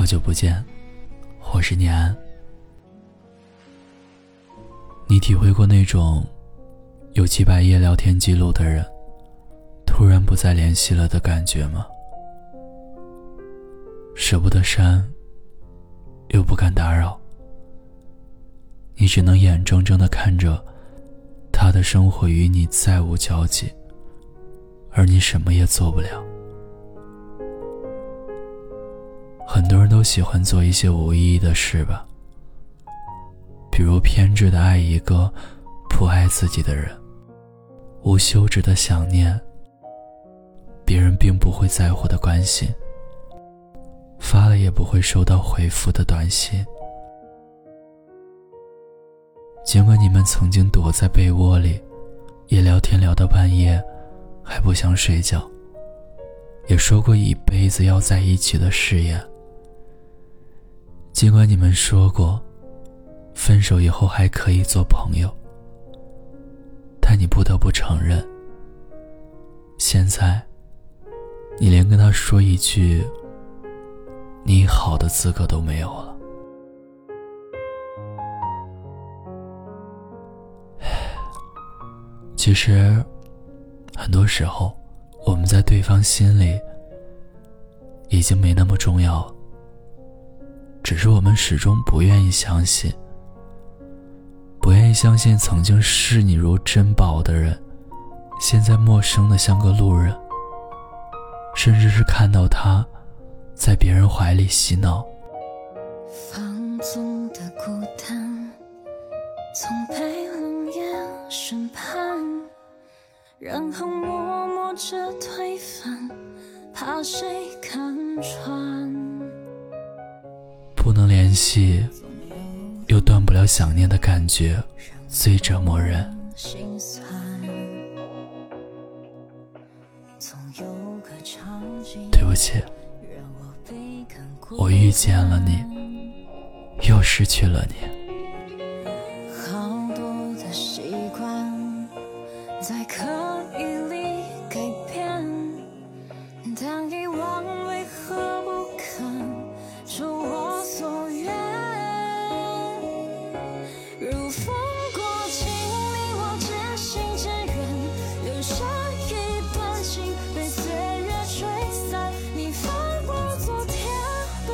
好久不见，我是念安。你体会过那种有几百页聊天记录的人突然不再联系了的感觉吗？舍不得删，又不敢打扰，你只能眼睁睁的看着他的生活与你再无交集，而你什么也做不了。很多人都喜欢做一些无意义的事吧，比如偏执的爱一个不爱自己的人，无休止的想念别人并不会在乎的关心，发了也不会收到回复的短信。尽管你们曾经躲在被窝里，也聊天聊到半夜，还不想睡觉，也说过一辈子要在一起的誓言。尽管你们说过，分手以后还可以做朋友，但你不得不承认，现在，你连跟他说一句“你好”的资格都没有了。其实，很多时候，我们在对方心里已经没那么重要了。只是我们始终不愿意相信，不愿意相信曾经视你如珍宝的人，现在陌生的像个路人。甚至是看到他，在别人怀里嬉闹。放纵的孤单，从被冷眼审判，然后默默着推翻，怕谁看穿。联系，又断不了想念的感觉，最折磨人。对不起，我遇见了你，又失去了你。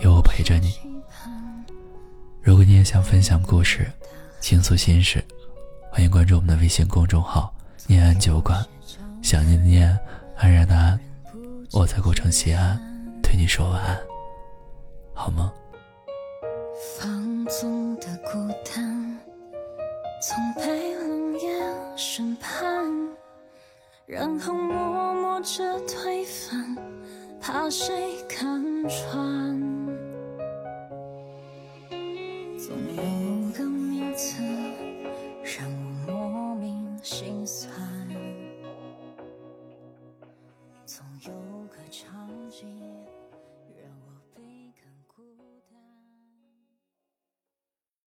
有我陪着你。如果你也想分享故事、倾诉心事，欢迎关注我们的微信公众号“念安酒馆”。想念的念，安然的安，我在古城西安，对你说晚安，好吗？放纵的孤单，从被冷眼审判，然后默默着推翻。怕谁看穿？有个场景。